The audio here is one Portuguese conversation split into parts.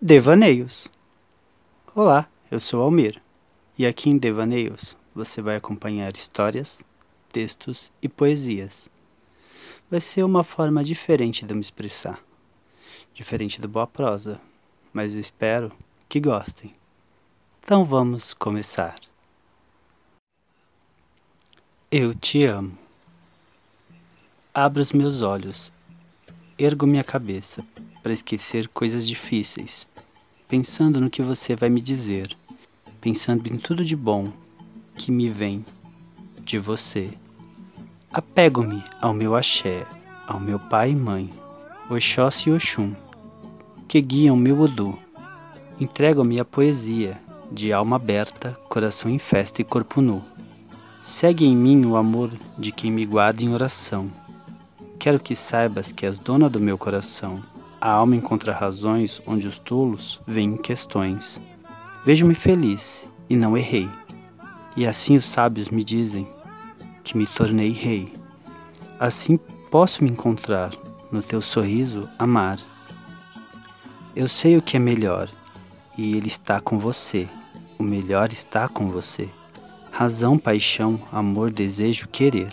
Devaneios. Olá, eu sou Almir e aqui em Devaneios você vai acompanhar histórias, textos e poesias. Vai ser uma forma diferente de eu me expressar, diferente do boa prosa, mas eu espero que gostem. Então vamos começar. Eu te amo. Abro os meus olhos, ergo minha cabeça para esquecer coisas difíceis, pensando no que você vai me dizer, pensando em tudo de bom que me vem de você. Apego-me ao meu axé, ao meu pai e mãe, Oxóssi e Oxum, que guiam meu Odu. Entrego-me a poesia, de alma aberta, coração em festa e corpo nu. Segue em mim o amor de quem me guarda em oração Quero que saibas que és dona do meu coração. A alma encontra razões onde os tolos veem questões. Vejo-me feliz e não errei. E assim os sábios me dizem que me tornei rei. Assim posso me encontrar no teu sorriso amar. Eu sei o que é melhor e ele está com você. O melhor está com você. Razão, paixão, amor, desejo, querer.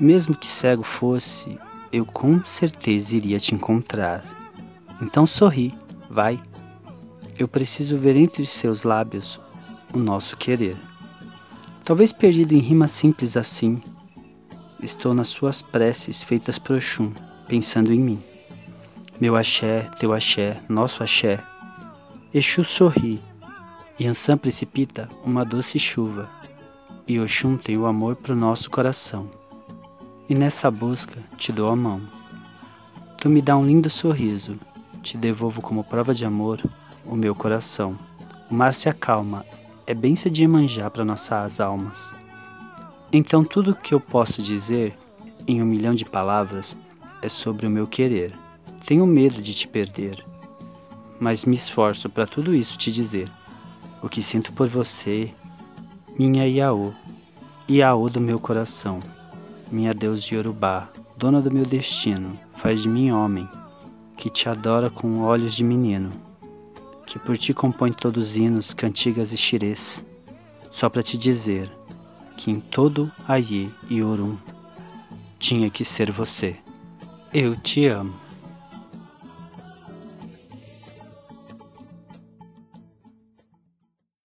Mesmo que cego fosse, eu com certeza iria te encontrar. Então sorri, vai. Eu preciso ver entre seus lábios o nosso querer. Talvez perdido em rima simples assim, estou nas suas preces feitas pro Oxum, pensando em mim. Meu axé, teu axé, nosso axé. Exu sorri, e Ansan precipita uma doce chuva, e Oxum tem o amor pro nosso coração e nessa busca te dou a mão. Tu me dá um lindo sorriso, te devolvo como prova de amor o meu coração. O mar se acalma, é bênção de manjar para nossas almas. Então tudo o que eu posso dizer, em um milhão de palavras, é sobre o meu querer. Tenho medo de te perder, mas me esforço para tudo isso te dizer. O que sinto por você, minha Iaô, Iaô do meu coração minha Deus de Yorubá, dona do meu destino, faz de mim homem, que te adora com olhos de menino, que por ti compõe todos os hinos, cantigas e xirês, só para te dizer que em todo Aie e Orum tinha que ser você. Eu te amo.